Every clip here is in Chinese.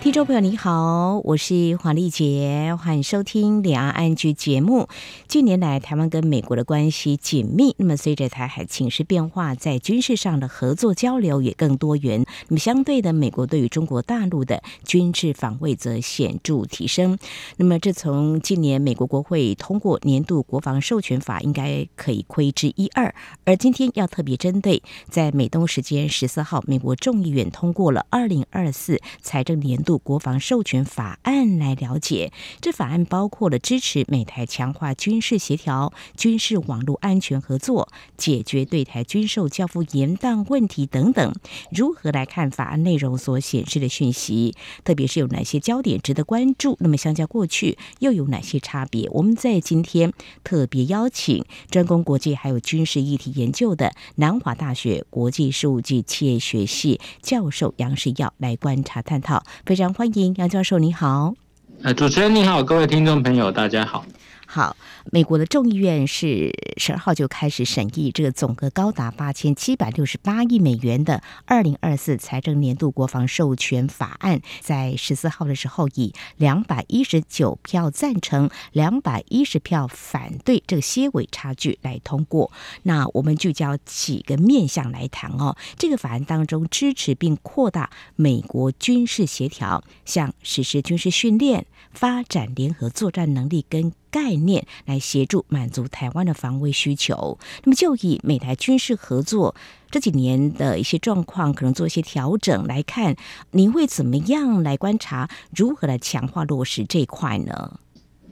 听众朋友你好，我是黄丽杰，欢迎收听两岸安居节目。近年来，台湾跟美国的关系紧密，那么随着台海情势变化，在军事上的合作交流也更多元。那么相对的，美国对于中国大陆的军事防卫则显著提升。那么这从今年美国国会通过年度国防授权法，应该可以窥知一二。而今天要特别针对，在美东时间十四号，美国众议院通过了二零二四财政年度。国防授权法案来了解，这法案包括了支持美台强化军事协调、军事网络安全合作、解决对台军售交付延宕问题等等。如何来看法案内容所显示的讯息？特别是有哪些焦点值得关注？那么相较过去又有哪些差别？我们在今天特别邀请专攻国际还有军事议题研究的南华大学国际事务及企业学系教授杨世耀来观察探讨，常。欢迎杨教授，你好。呃，主持人你好，各位听众朋友，大家好。好，美国的众议院是十二号就开始审议这个总额高达八千七百六十八亿美元的二零二四财政年度国防授权法案，在十四号的时候以两百一十九票赞成、两百一十票反对这个些微差距来通过。那我们聚焦几个面向来谈哦，这个法案当中支持并扩大美国军事协调，像实施军事训练、发展联合作战能力跟概念来协助满足台湾的防卫需求。那么，就以美台军事合作这几年的一些状况，可能做一些调整来看，您会怎么样来观察，如何来强化落实这一块呢？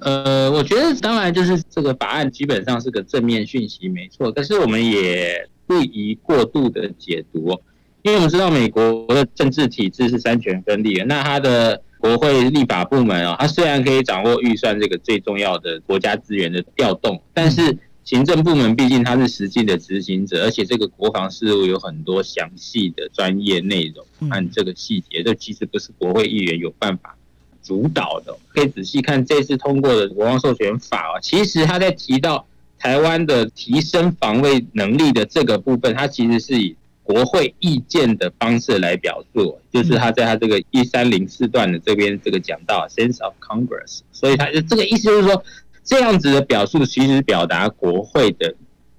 呃，我觉得当然就是这个法案基本上是个正面讯息，没错。但是我们也不宜过度的解读，因为我们知道美国的政治体制是三权分立的，那它的。国会立法部门啊，它虽然可以掌握预算这个最重要的国家资源的调动，但是行政部门毕竟它是实际的执行者，而且这个国防事务有很多详细的专业内容和这个细节，这其实不是国会议员有办法主导的。可以仔细看这次通过的国防授权法啊，其实他在提到台湾的提升防卫能力的这个部分，它其实是以。国会意见的方式来表述，就是他在他这个一三零四段的这边这个讲到 sense of Congress，所以他就这个意思就是说，这样子的表述其实表达国会的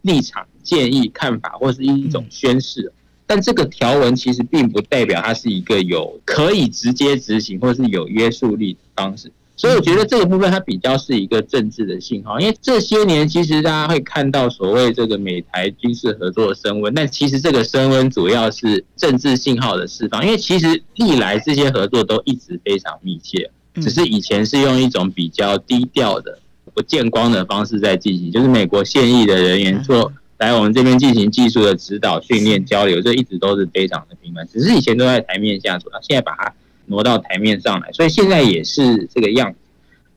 立场、建议、看法，或是一种宣示。但这个条文其实并不代表它是一个有可以直接执行或是有约束力的方式。所以我觉得这个部分它比较是一个政治的信号，因为这些年其实大家会看到所谓这个美台军事合作的升温，但其实这个升温主要是政治信号的释放，因为其实历来这些合作都一直非常密切，只是以前是用一种比较低调的、不见光的方式在进行，就是美国现役的人员做来我们这边进行技术的指导、训练、交流，这一直都是非常的频繁，只是以前都在台面下做，现在把它。挪到台面上来，所以现在也是这个样子。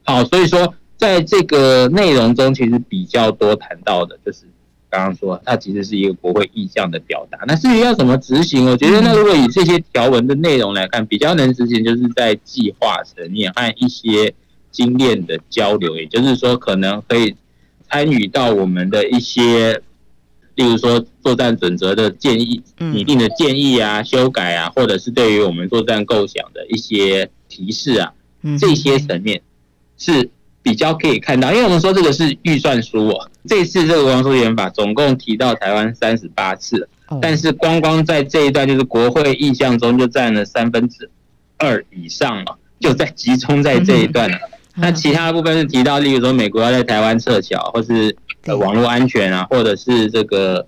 好，所以说在这个内容中，其实比较多谈到的就是刚刚说，它其实是一个国会意向的表达。那至于要怎么执行，我觉得那如果以这些条文的内容来看，比较能执行，就是在计划层面和一些经验的交流，也就是说，可能可以参与到我们的一些。例如说作战准则的建议、拟定的建议啊、修改啊，或者是对于我们作战构想的一些提示啊，这些层面是比较可以看到。因为我们说这个是预算书哦，这次这个国防授权法总共提到台湾三十八次，但是光光在这一段就是国会意向中就占了三分之二以上了，就在集中在这一段了。那其他的部分是提到，例如说美国要在台湾撤侨，或是。呃，网络安全啊，或者是这个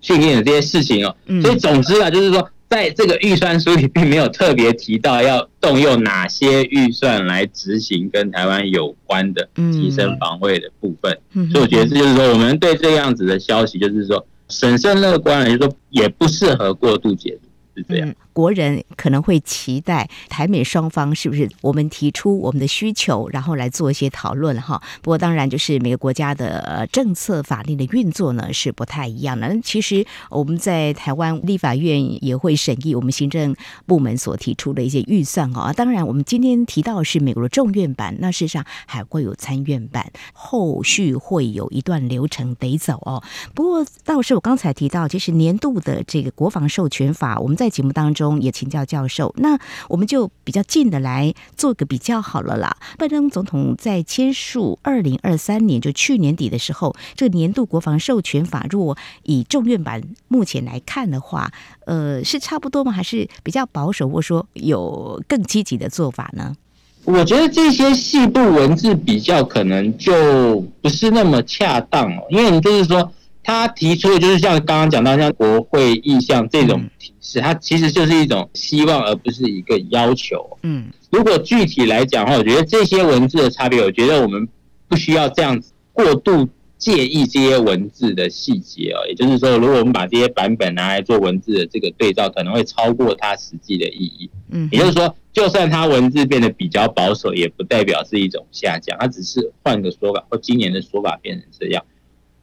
训练的这些事情哦，所以总之啊，就是说，在这个预算书里并没有特别提到要动用哪些预算来执行跟台湾有关的提升防卫的部分。所以我觉得这就是说，我们对这样子的消息，就是说审慎乐观，也就是说也不适合过度解读。是这样。嗯国人可能会期待台美双方是不是我们提出我们的需求，然后来做一些讨论哈。不过当然就是每个国家的政策法令的运作呢是不太一样的。其实我们在台湾立法院也会审议我们行政部门所提出的一些预算哈。当然我们今天提到是美国的众院版，那事实上还会有参院版，后续会有一段流程得走哦。不过倒是我刚才提到，其实年度的这个国防授权法，我们在节目当中。中也请教教授，那我们就比较近的来做个比较好了啦。拜登总统在签署二零二三年就去年底的时候，这个年度国防授权法，如果以众院版目前来看的话，呃，是差不多吗？还是比较保守，或说有更积极的做法呢？我觉得这些细部文字比较可能就不是那么恰当哦，因为你就是说。他提出的就是像刚刚讲到像国会意向这种提示，它其实就是一种希望，而不是一个要求。嗯，如果具体来讲的话，我觉得这些文字的差别，我觉得我们不需要这样子过度介意这些文字的细节哦。也就是说，如果我们把这些版本拿来做文字的这个对照，可能会超过它实际的意义。嗯，也就是说，就算它文字变得比较保守，也不代表是一种下降，它只是换个说法，或今年的说法变成这样。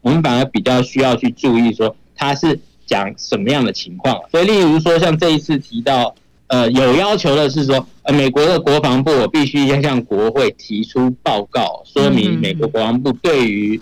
我们反而比较需要去注意说他是讲什么样的情况，所以例如说像这一次提到，呃，有要求的是说，呃，美国的国防部我必须要向国会提出报告，说明美国国防部对于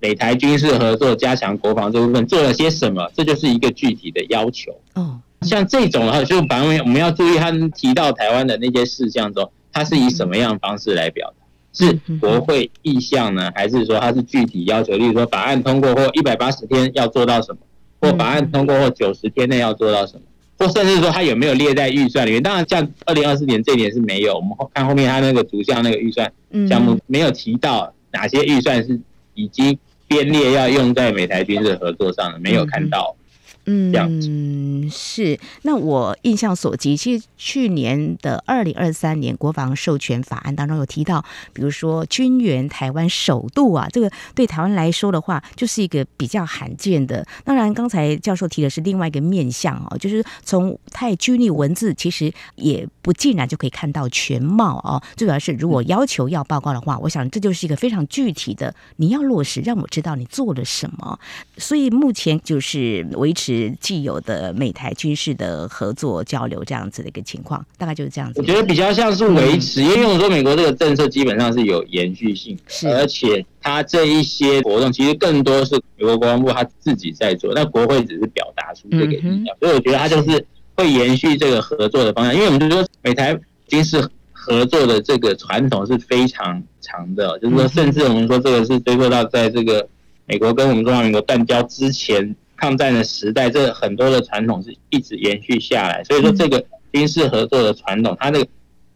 美台军事合作加强国防这部分做了些什么，这就是一个具体的要求。哦，像这种的话，就反而我们要注意他们提到台湾的那些事项中，他是以什么样的方式来表达。是国会意向呢，还是说它是具体要求？例如说，法案通过后一百八十天要做到什么，或法案通过后九十天内要做到什么，或甚至说它有没有列在预算里面？当然，像二零二四年这一年是没有。我们看后面它那个逐项那个预算项目没有提到哪些预算是已经编列要用在美台军事合作上的，没有看到。嗯，嗯是。那我印象所及，其实去年的二零二三年国防授权法案当中有提到，比如说军援台湾首度啊，这个对台湾来说的话，就是一个比较罕见的。当然，刚才教授提的是另外一个面向哦，就是从太军力文字，其实也不尽然就可以看到全貌哦。最主要是，如果要求要报告的话，我想这就是一个非常具体的，你要落实，让我知道你做了什么。所以目前就是维持。既有的美台军事的合作交流这样子的一个情况，大概就是这样子。我觉得比较像是维持，因为我说美国这个政策基本上是有延续性，是而且它这一些活动其实更多是美国国防部他自己在做，那国会只是表达出这个意向，所以我觉得它就是会延续这个合作的方向。因为我们就说美台军事合作的这个传统是非常长的，就是说甚至我们说这个是追溯到在这个美国跟我们中华民国断交之前。抗战的时代，这很多的传统是一直延续下来，所以说这个军事合作的传统，它的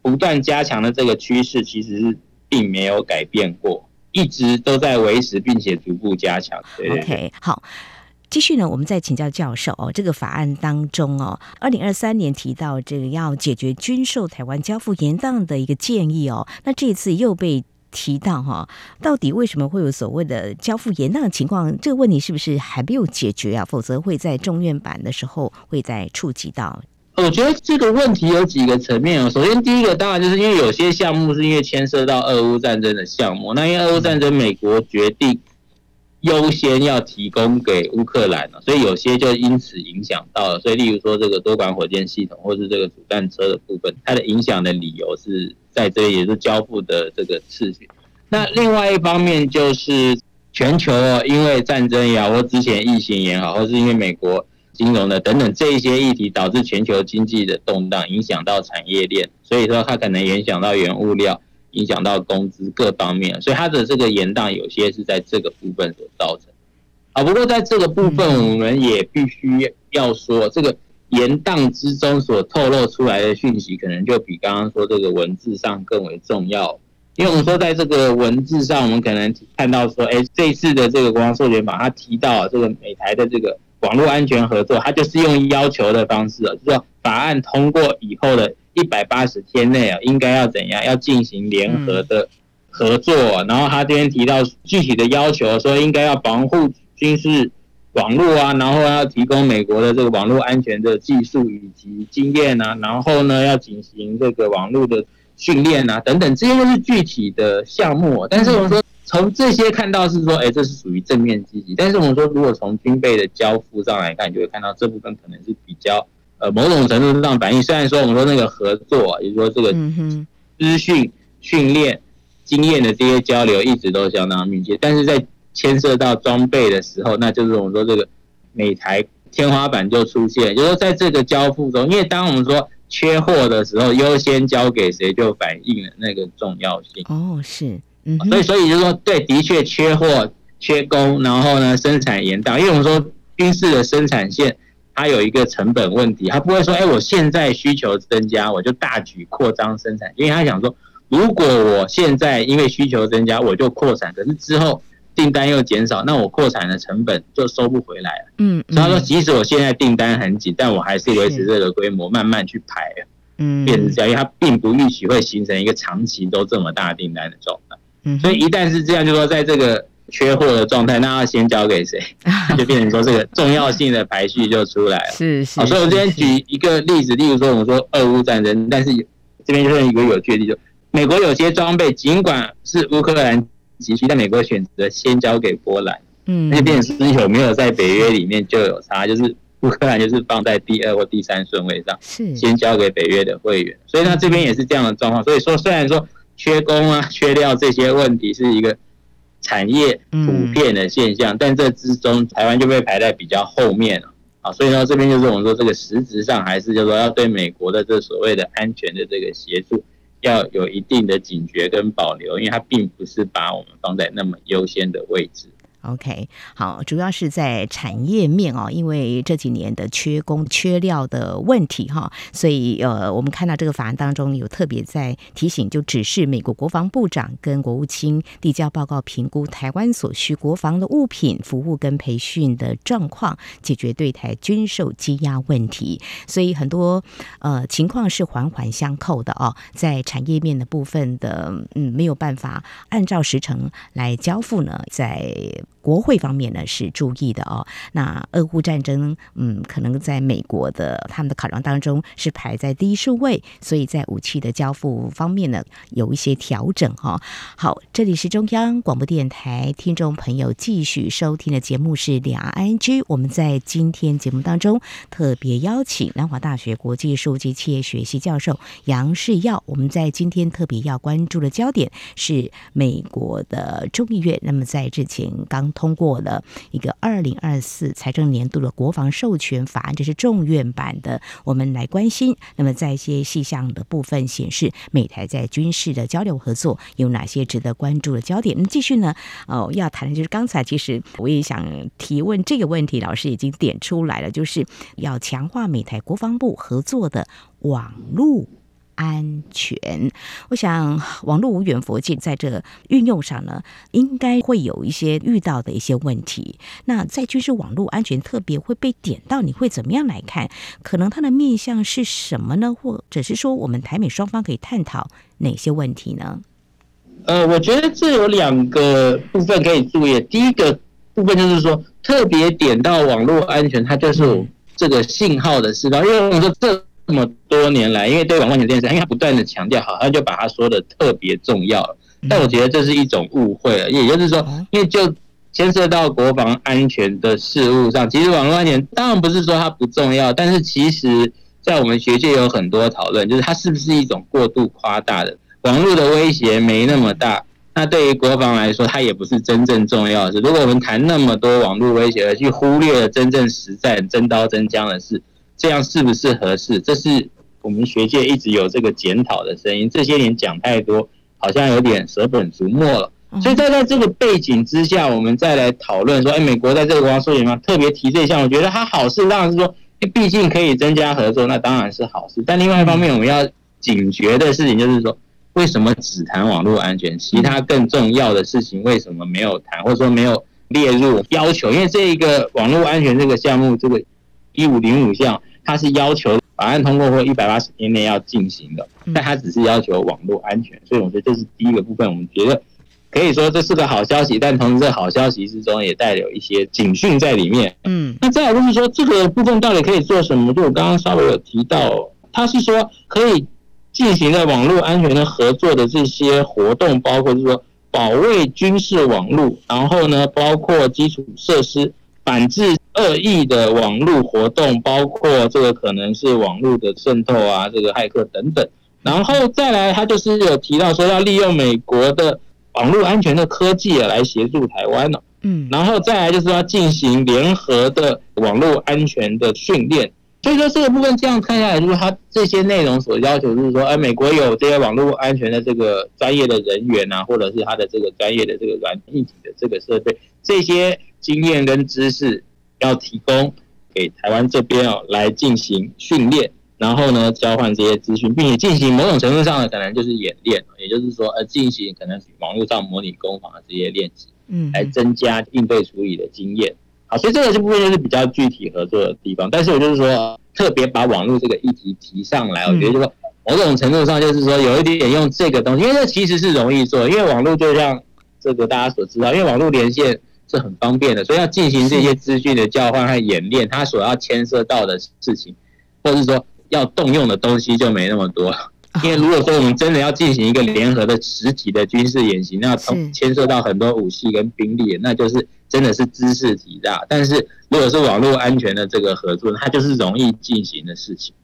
不断加强的这个趋势，其实是并没有改变过，一直都在维持，并且逐步加强。OK，好，继续呢，我们再请教教授哦，这个法案当中哦，二零二三年提到这个要解决军售台湾交付延宕的一个建议哦，那这次又被。提到哈，到底为什么会有所谓的交付延宕的情况？这个问题是不是还没有解决啊？否则会在中院版的时候会再触及到。我觉得这个问题有几个层面啊。首先，第一个当然就是因为有些项目是因为牵涉到俄乌战争的项目，那因为俄乌战争，美国决定优先要提供给乌克兰了，所以有些就因此影响到了。所以，例如说这个多管火箭系统或是这个主战车的部分，它的影响的理由是。在这里也是交付的这个次序。那另外一方面就是全球因为战争也好，或之前疫情也好，或是因为美国金融的等等这一些议题，导致全球经济的动荡，影响到产业链，所以说它可能影响到原物料，影响到工资各方面，所以它的这个延宕有些是在这个部分所造成。啊，不过在这个部分我们也必须要说这个。延宕之中所透露出来的讯息，可能就比刚刚说这个文字上更为重要。因为我们说，在这个文字上，我们可能看到说，哎，这次的这个国防授权法，它提到这个美台的这个网络安全合作，它就是用要求的方式，就是说法案通过以后的一百八十天内啊，应该要怎样，要进行联合的合作。然后他这边提到具体的要求，说应该要防护军事。网络啊，然后要提供美国的这个网络安全的技术以及经验啊，然后呢要进行这个网络的训练啊等等，这些都是具体的项目。但是我们说从这些看到是说，哎，这是属于正面积极。但是我们说，如果从军备的交付上来看，你就会看到这部分可能是比较呃某种程度上反映。虽然说我们说那个合作，也就是说这个资讯训练。经验的这些交流一直都相当密切，但是在牵涉到装备的时候，那就是我们说这个每台天花板就出现，就是说在这个交付中，因为当我们说缺货的时候，优先交给谁，就反映了那个重要性。哦，是，嗯，所以所以就是说，对，的确缺货、缺工，然后呢，生产延宕，因为我们说军事的生产线它有一个成本问题，它不会说，哎，我现在需求增加，我就大举扩张生产，因为他想说。如果我现在因为需求增加，我就扩产，可是之后订单又减少，那我扩产的成本就收不回来了。嗯，所以他说，即使我现在订单很紧，但我还是维持这个规模，慢慢去排。嗯，变成这样，因为它并不预期会形成一个长期都这么大订单的状态。嗯，所以一旦是这样，就说在这个缺货的状态，那要先交给谁？就变成说这个重要性的排序就出来了。是是。所以我这边举一个例子，例如说我们说俄乌战争，但是这边就是一个有趣的例子。美国有些装备尽管是乌克兰急需，但美国选择先交给波兰。嗯，那变成是有没有在北约里面就有差，就是乌克兰就是放在第二或第三顺位上，是先交给北约的会员。所以他这边也是这样的状况。所以说，虽然说缺工啊、缺料这些问题是一个产业普遍的现象，但这之中台湾就被排在比较后面了。啊，所以呢，这边就是我们说这个实质上还是就是说要对美国的这所谓的安全的这个协助。要有一定的警觉跟保留，因为它并不是把我们放在那么优先的位置。OK，好，主要是在产业面哦，因为这几年的缺工缺料的问题哈，所以呃，我们看到这个法案当中有特别在提醒，就指示美国国防部长跟国务卿递交报告，评估台湾所需国防的物品、服务跟培训的状况，解决对台军售积压问题。所以很多呃情况是环环相扣的哦，在产业面的部分的嗯没有办法按照时程来交付呢，在国会方面呢是注意的哦，那俄乌战争，嗯，可能在美国的他们的考量当中是排在第一顺位，所以在武器的交付方面呢有一些调整哈、哦。好，这里是中央广播电台听众朋友继续收听的节目是两岸 IG 我们在今天节目当中特别邀请南华大学国际事务及企业学系教授杨世耀，我们在今天特别要关注的焦点是美国的众议院，那么在之前刚。通过了一个二零二四财政年度的国防授权法案，这是众院版的。我们来关心，那么在一些细项的部分显示，美台在军事的交流合作有哪些值得关注的焦点？那继续呢？哦，要谈的就是刚才其实我也想提问这个问题，老师已经点出来了，就是要强化美台国防部合作的网络。安全，我想网络无远佛界，在这个运用上呢，应该会有一些遇到的一些问题。那在军事网络安全特别会被点到，你会怎么样来看？可能它的面向是什么呢？或者是说，我们台美双方可以探讨哪些问题呢？呃，我觉得这有两个部分可以注意。第一个部分就是说，特别点到网络安全，它就是这个信号的释放，因为我们说这。这么多年来，因为对网络安全这件事，因为他不断的强调，好像就把他说的特别重要。但我觉得这是一种误会了，也就是说，因为就牵涉到国防安全的事物上，其实网络安全当然不是说它不重要，但是其实在我们学界有很多讨论，就是它是不是一种过度夸大的网络的威胁没那么大，那对于国防来说，它也不是真正重要的事。如果我们谈那么多网络威胁，而去忽略了真正实战真刀真枪的事。这样是不是合适？这是我们学界一直有这个检讨的声音。这些年讲太多，好像有点舍本逐末了。所以在在这个背景之下，我们再来讨论说，哎，美国在这个国防授权嘛，特别提这一项，我觉得它好事，当然是说，毕竟可以增加合作，那当然是好事。但另外一方面，我们要警觉的事情就是说，为什么只谈网络安全，其他更重要的事情为什么没有谈，或者说没有列入要求？因为这一个网络安全这个项目，这个一五零五项。它是要求法案通过后一百八十天内要进行的，但它只是要求网络安全，所以我觉得这是第一个部分。我们觉得可以说这是个好消息，但同时这好消息之中也带有一些警讯在里面。嗯，那再来就是说这个部分到底可以做什么？就我刚刚稍微有提到，它是说可以进行的网络安全的合作的这些活动，包括就是说保卫军事网络，然后呢，包括基础设施，反制恶意的网络活动，包括这个可能是网络的渗透啊，这个骇客等等。然后再来，他就是有提到说要利用美国的。网络安全的科技来协助台湾了，嗯，然后再来就是要进行联合的网络安全的训练，所以说这个部分这样看下来，就是他这些内容所要求，就是说，哎，美国有这些网络安全的这个专业的人员啊，或者是他的这个专业的这个软硬体的这个设备，这些经验跟知识要提供给台湾这边哦，来进行训练。然后呢，交换这些资讯，并且进行某种程度上的可能就是演练，也就是说，呃，进行可能网络上模拟攻防的这些练习，嗯，来增加应对处理的经验。好，所以这个这部分就是比较具体合作的地方。但是我就是说，特别把网络这个议题提上来，我觉得就是说某种程度上就是说有一点点用这个东西，因为这其实是容易做，因为网络就像这个大家所知道，因为网络连线是很方便的，所以要进行这些资讯的交换和演练，它所要牵涉到的事情，或者是说。要动用的东西就没那么多，因为如果说我们真的要进行一个联合的实体的军事演习，那牵涉到很多武器跟兵力，那就是真的是知识体大。但是如果是网络安全的这个合作，它就是容易进行的事情。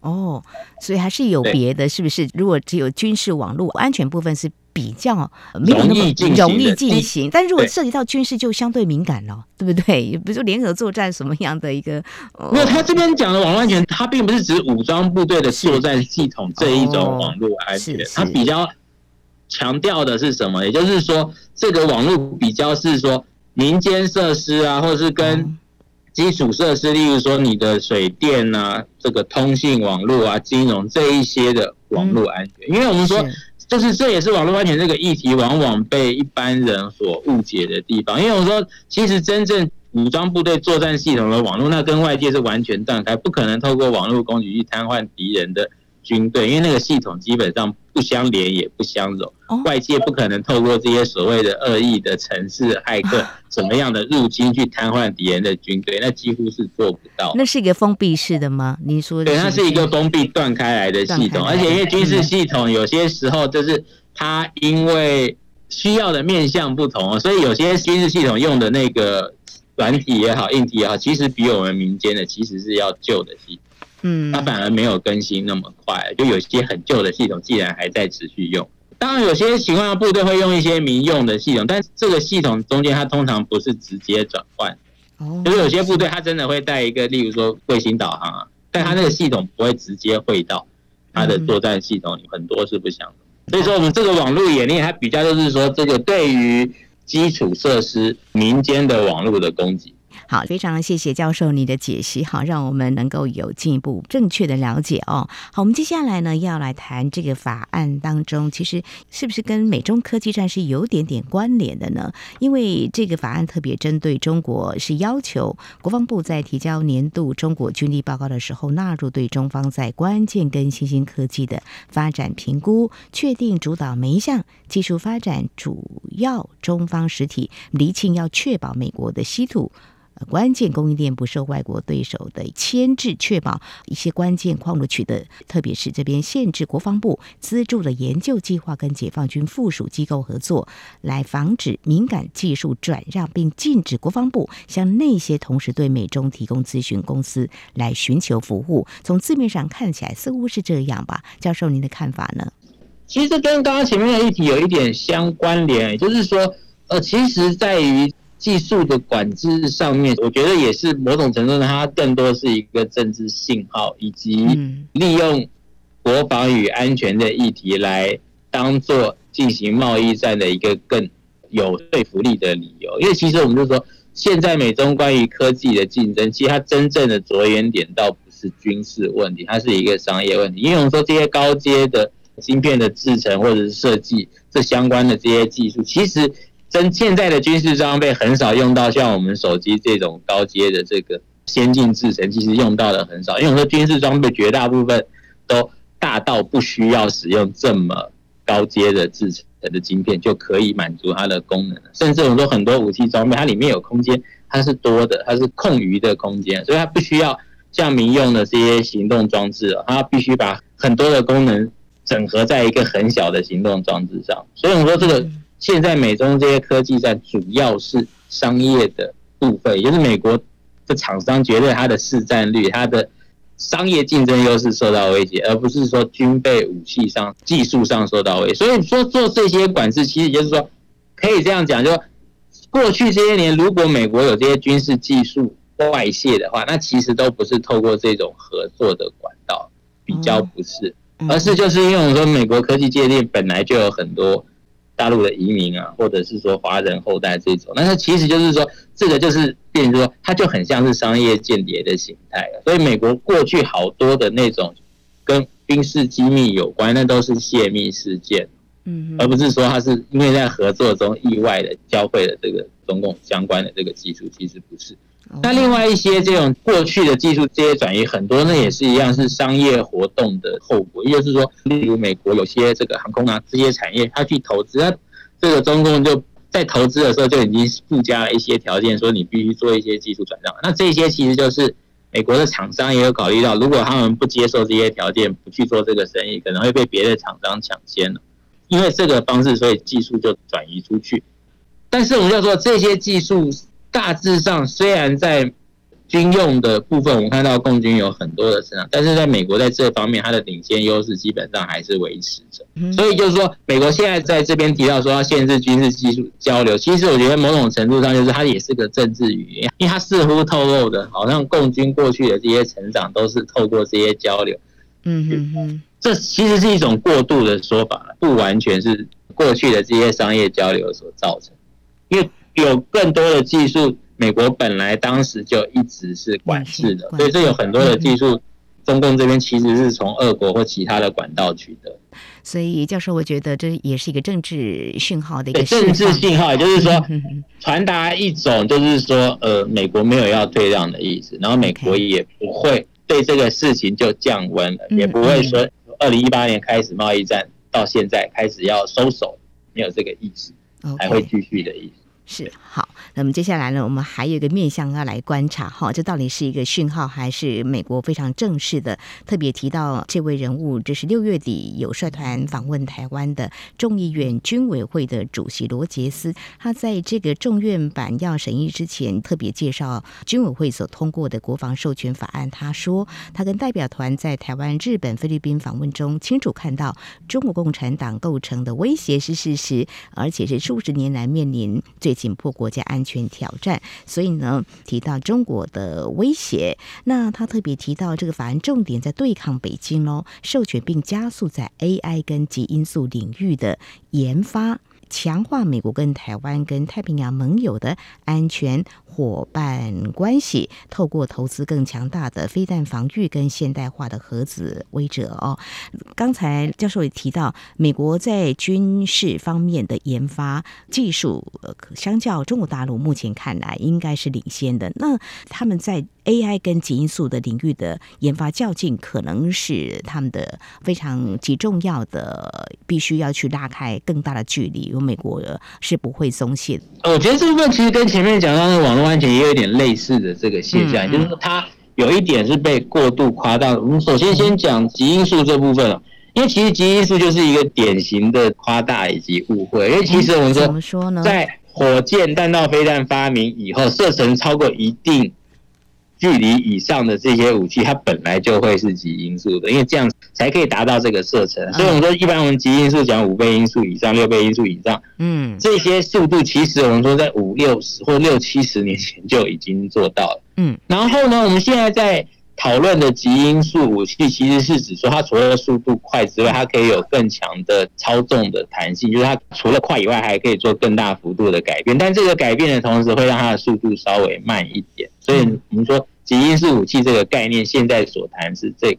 哦，所以还是有别的，是不是？如果只有军事网络安全部分是比较没有那么容易进行，但如果涉及到军事就相对敏感了，对不对？比如说联合作战什么样的一个？没有，他这边讲的网络安全，它并不是指武装部队的作战系统这一种网络安全，它比较强调的是什么？也就是说，这个网络比较是说民间设施啊，或者是跟。基础设施，例如说你的水电啊，这个通信网络啊，金融这一些的网络安全，因为我们说，就是这也是网络安全这个议题往往被一般人所误解的地方。因为我说，其实真正武装部队作战系统的网络，那跟外界是完全断开，不可能透过网络攻击去瘫痪敌人的军队，因为那个系统基本上不相连也不相容，外界不可能透过这些所谓的恶意的城市骇客 怎么样的入侵去瘫痪敌人的军队，那几乎是做不到。那是一个封闭式的吗？你说的？对，它是一个封闭断开来的系统，而且因为军事系统有些时候就是它因为需要的面向不同，所以有些军事系统用的那个软体也好，硬体也好，其实比我们民间的其实是要旧的系统。嗯，它反而没有更新那么快，就有些很旧的系统，既然还在持续用。当然，有些情况下部队会用一些民用的系统，但这个系统中间它通常不是直接转换。哦，就是有些部队它真的会带一个，例如说卫星导航啊，但它那个系统不会直接汇到它的作战系统里，很多是不相容。所以说，我们这个网络演练它比较就是说，这个对于基础设施民间的网络的攻击。好，非常谢谢教授你的解析，好，让我们能够有进一步正确的了解哦。好，我们接下来呢要来谈这个法案当中，其实是不是跟美中科技战是有点点关联的呢？因为这个法案特别针对中国，是要求国防部在提交年度中国军力报告的时候，纳入对中方在关键跟新兴科技的发展评估，确定主导每一项技术发展主要中方实体，厘清要确保美国的稀土。关键供应链不受外国对手的牵制，确保一些关键矿物取得，特别是这边限制国防部资助的研究计划跟解放军附属机构合作，来防止敏感技术转让，并禁止国防部向那些同时对美中提供咨询公司来寻求服务。从字面上看起来似乎是这样吧？教授，您的看法呢？其实跟刚刚前面的议题有一点相关联，也就是说，呃，其实在于。技术的管制上面，我觉得也是某种程度上，它更多是一个政治信号，以及利用国防与安全的议题来当做进行贸易战的一个更有说服力的理由。因为其实我们就说，现在美中关于科技的竞争，其实它真正的着眼点倒不是军事问题，它是一个商业问题。因为我们说这些高阶的芯片的制成或者是设计这相关的这些技术，其实。真现在的军事装备很少用到像我们手机这种高阶的这个先进制程，其实用到的很少。因为我说军事装备绝大部分都大到不需要使用这么高阶的制程的晶片就可以满足它的功能。甚至我们说很多武器装备，它里面有空间，它是多的，它是空余的空间，所以它不需要像民用的这些行动装置，它必须把很多的功能整合在一个很小的行动装置上。所以我们说这个现在美中这些科技战主要是商业的部分，也就是美国的厂商觉得它的市占率，它的。商业竞争优势受到威胁，而不是说军备武器上、技术上受到威胁。所以说做这些管制，其实就是说可以这样讲，就过去这些年，如果美国有这些军事技术外泄的话，那其实都不是透过这种合作的管道，比较不是，而是就是因为我们说美国科技界链本来就有很多。大陆的移民啊，或者是说华人后代这种，那它其实就是说，这个就是变成说，它就很像是商业间谍的形态。所以美国过去好多的那种跟军事机密有关，那都是泄密事件，嗯，而不是说它是因为在合作中意外的交汇了这个中共相关的这个技术，其实不是。那另外一些这种过去的技术，这些转移很多，那也是一样是商业活动的后果。也就是说，例如美国有些这个航空啊这些产业，它去投资，那这个中共就在投资的时候就已经附加了一些条件，说你必须做一些技术转让。那这些其实就是美国的厂商也有考虑到，如果他们不接受这些条件，不去做这个生意，可能会被别的厂商抢先了。因为这个方式，所以技术就转移出去。但是我们要说这些技术。大致上，虽然在军用的部分，我们看到共军有很多的成长，但是在美国在这方面，它的领先优势基本上还是维持着。所以就是说，美国现在在这边提到说要限制军事技术交流，其实我觉得某种程度上就是它也是个政治语言，因为它似乎透露的，好像共军过去的这些成长都是透过这些交流。嗯嗯嗯，这其实是一种过度的说法，不完全是过去的这些商业交流所造成，因为。有更多的技术，美国本来当时就一直是管制的，所以这有很多的技术，中共这边其实是从俄国或其他的管道取得。所以教授，我觉得这也是一个政治讯号的一个政治信号，也就是说传达一种就是说，呃，美国没有要退让的意思，然后美国也不会对这个事情就降温了，也不会说二零一八年开始贸易战到现在开始要收手，没有这个意思，还会继续的意思。是好，那么接下来呢，我们还有一个面向要来观察哈，这到底是一个讯号，还是美国非常正式的特别提到这位人物？这是六月底有率团访问台湾的众议院军委会的主席罗杰斯，他在这个众院版要审议之前，特别介绍军委会所通过的国防授权法案。他说，他跟代表团在台湾、日本、菲律宾访问中，清楚看到中国共产党构成的威胁是事实，而且是数十年来面临最紧迫国家安全挑战，所以呢，提到中国的威胁，那他特别提到这个法案重点在对抗北京喽，授权并加速在 AI 跟极音速领域的研发。强化美国跟台湾跟太平洋盟友的安全伙伴关系，透过投资更强大的飞弹防御跟现代化的核子威慑哦。刚才教授也提到，美国在军事方面的研发技术，呃，相较中国大陆目前看来应该是领先的。那他们在 AI 跟极因素的领域的研发较劲，可能是他们的非常极重要的，必须要去拉开更大的距离。因为美国是不会松懈的。我觉得这部分其实跟前面讲到的网络安全也有点类似的这个现象，嗯、就是说它有一点是被过度夸大。我们首先先讲极因素这部分，因为其实极因素就是一个典型的夸大以及误会。因为其实我们说，怎么说呢？在火箭弹道飞弹发明以后，射程超过一定。距离以上的这些武器，它本来就会是极音速的，因为这样才可以达到这个射程。所以我们说，一般我们极音速讲五倍音速以上、六倍音速以上，嗯，这些速度其实我们说在五六十或六七十年前就已经做到了，嗯。然后呢，我们现在在讨论的极音速武器，其实是指说它除了速度快之外，它可以有更强的操纵的弹性，就是它除了快以外，还可以做更大幅度的改变。但这个改变的同时，会让它的速度稍微慢一点。所以我们说极音速武器这个概念，现在所谈是这个。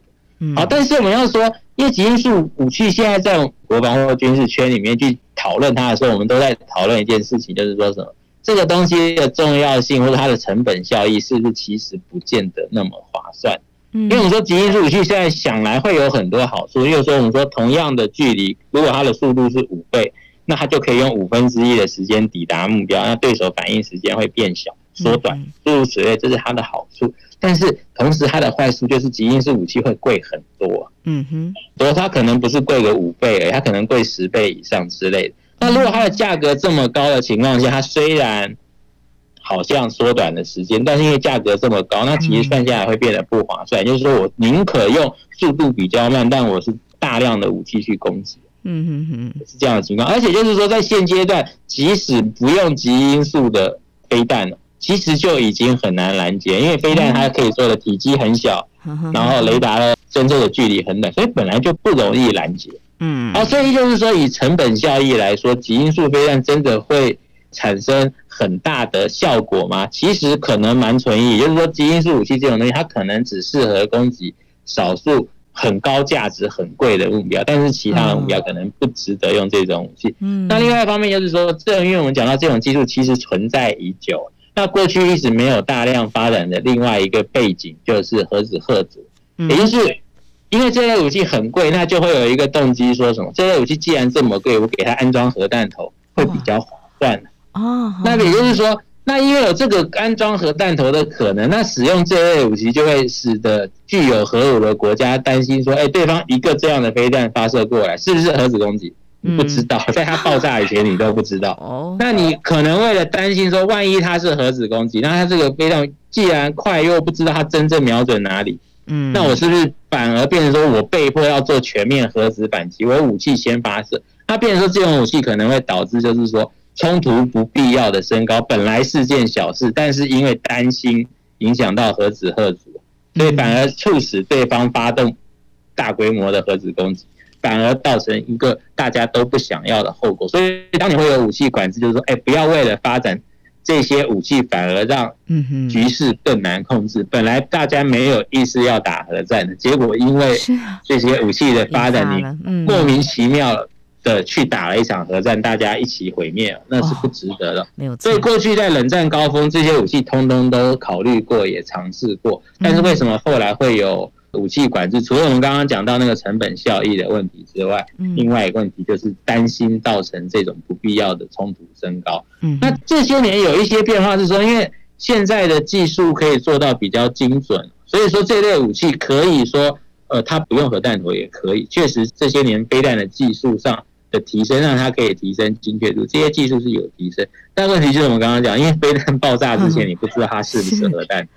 好，但是我们要说，因为极音速武器现在在国防或军事圈里面去讨论它的时候，我们都在讨论一件事情，就是说什么这个东西的重要性或者它的成本效益，是不是其实不见得那么划算？因为我们说极音速武器现在想来会有很多好处，例如说我们说同样的距离，如果它的速度是五倍，那它就可以用五分之一的时间抵达目标，那对手反应时间会变小、缩短，诸如此类，这是它的好处。但是同时它的坏处就是极音速武器会贵很多。嗯哼，所以它可能不是贵个五倍而已，它可能贵十倍以上之类的。那如果它的价格这么高的情况下，它虽然好像缩短了时间，但是因为价格这么高，那其实算下来会变得不划算。就是说我宁可用速度比较慢，但我是大量的武器去攻击。嗯哼哼，是这样的情况。而且就是说，在现阶段，即使不用极音速的飞弹，其实就已经很难拦截，因为飞弹它可以做的体积很小，然后雷达的侦测的距离很短，所以本来就不容易拦截。嗯，啊，所以就是说，以成本效益来说，极音速飞弹真的会产生很大的效果吗？其实可能蛮存疑。也就是说，极音速武器这种东西，它可能只适合攻击少数很高价值、很贵的目标，但是其他的目标可能不值得用这种武器。嗯，那另外一方面就是说，这因为我们讲到这种技术其实存在已久，那过去一直没有大量发展的另外一个背景就是核子核子，也就是。因为这类武器很贵，那就会有一个动机说什么？这类武器既然这么贵，我给它安装核弹头会比较划算。哦，那也就是说，那因为有这个安装核弹头的可能，那使用这类武器就会使得具有核武的国家担心说：哎，对方一个这样的飞弹发射过来，是不是核子攻击？你不知道，在它爆炸以前你都不知道。哦，那你可能为了担心说，万一它是核子攻击，那它这个飞弹既然快，又不知道它真正瞄准哪里。嗯，那我是不是反而变成说我被迫要做全面核子反击？我武器先发射，那变成说这种武器可能会导致就是说冲突不必要的升高。本来是件小事，但是因为担心影响到核子吓阻，所以反而促使对方发动大规模的核子攻击，反而造成一个大家都不想要的后果。所以当你会有武器管制，就是说，哎，不要为了发展。这些武器反而让局势更难控制。本来大家没有意思要打核战的，结果因为这些武器的发展，你莫名其妙的去打了一场核战，大家一起毁灭，那是不值得的。没有。所以过去在冷战高峰，这些武器通通都考虑过，也尝试过，但是为什么后来会有？武器管制，除了我们刚刚讲到那个成本效益的问题之外，另外一个问题就是担心造成这种不必要的冲突升高。那这些年有一些变化是说，因为现在的技术可以做到比较精准，所以说这类武器可以说，呃，它不用核弹头也可以。确实这些年飞弹的技术上的提升，让它可以提升精确度，这些技术是有提升。但问题就是我们刚刚讲，因为飞弹爆炸之前，你不知道它是不是核弹，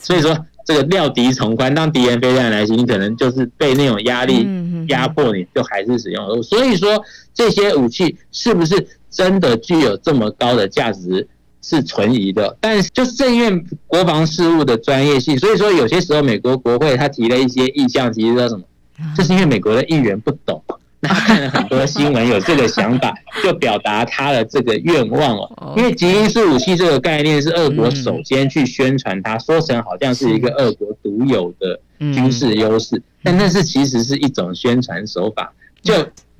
所以说。这个料敌从宽，当敌人飞弹来袭，你可能就是被那种压力压迫，你就还是使用。所以说，这些武器是不是真的具有这么高的价值是存疑的。但是，就是正因为国防事务的专业性，所以说有些时候美国国会他提了一些意向，其实叫什么？就是因为美国的议员不懂。那他看了很多新闻，有这个想法，就表达他的这个愿望哦。因为极音速武器这个概念是俄国首先去宣传，它说成好像是一个俄国独有的军事优势，但那是其实是一种宣传手法。就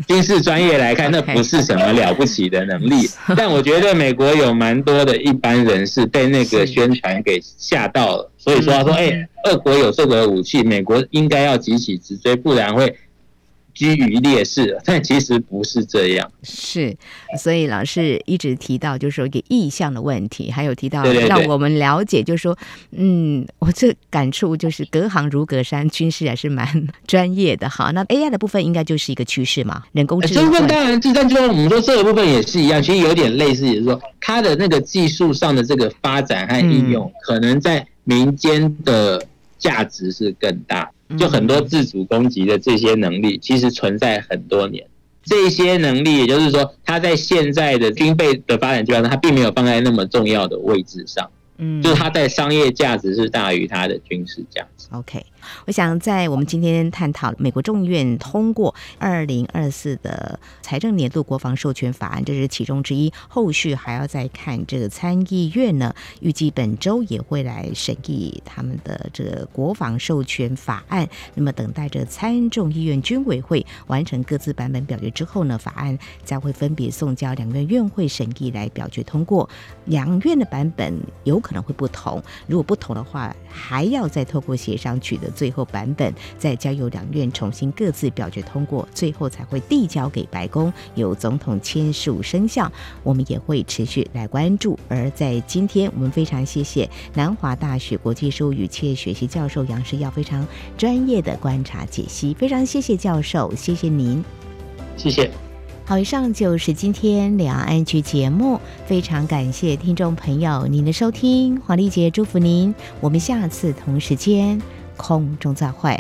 军事专业来看，那不是什么了不起的能力。但我觉得美国有蛮多的一般人士被那个宣传给吓到了，所以说他说：“哎，俄国有这个武器，美国应该要急起直追，不然会。”居于劣势，但其实不是这样。是，所以老师一直提到，就是说一个意向的问题，还有提到让我们了解，就是说，嗯，我这感触就是隔行如隔山，军事还是蛮 专业的哈。那 AI 的部分应该就是一个趋势嘛，人工智能。这部分当然，计算机我们说这个部分也是一样，其实有点类似，也就是说，它的那个技术上的这个发展和应用，可能在民间的价值是更大。就很多自主攻击的这些能力，其实存在很多年。这些能力，也就是说，它在现在的军备的发展阶段，它并没有放在那么重要的位置上。嗯，就是它在商业价值是大于它的军事价值。OK。我想在我们今天探讨美国众议院通过二零二四的财政年度国防授权法案，这是其中之一。后续还要再看这个参议院呢，预计本周也会来审议他们的这个国防授权法案。那么等待着参众议院军委会完成各自版本表决之后呢，法案将会分别送交两院院会审议来表决通过。两院的版本有可能会不同。如果不同的话，还要再透过协商取得最后版本，再交由两院重新各自表决通过，最后才会递交给白宫，由总统签署生效。我们也会持续来关注。而在今天，我们非常谢谢南华大学国际事务与企业学系教授杨世耀非常专业的观察解析，非常谢谢教授，谢谢您，谢谢。好，以上就是今天两岸 ING 节目，非常感谢听众朋友您的收听，黄丽杰祝福您，我们下次同时间空中再会。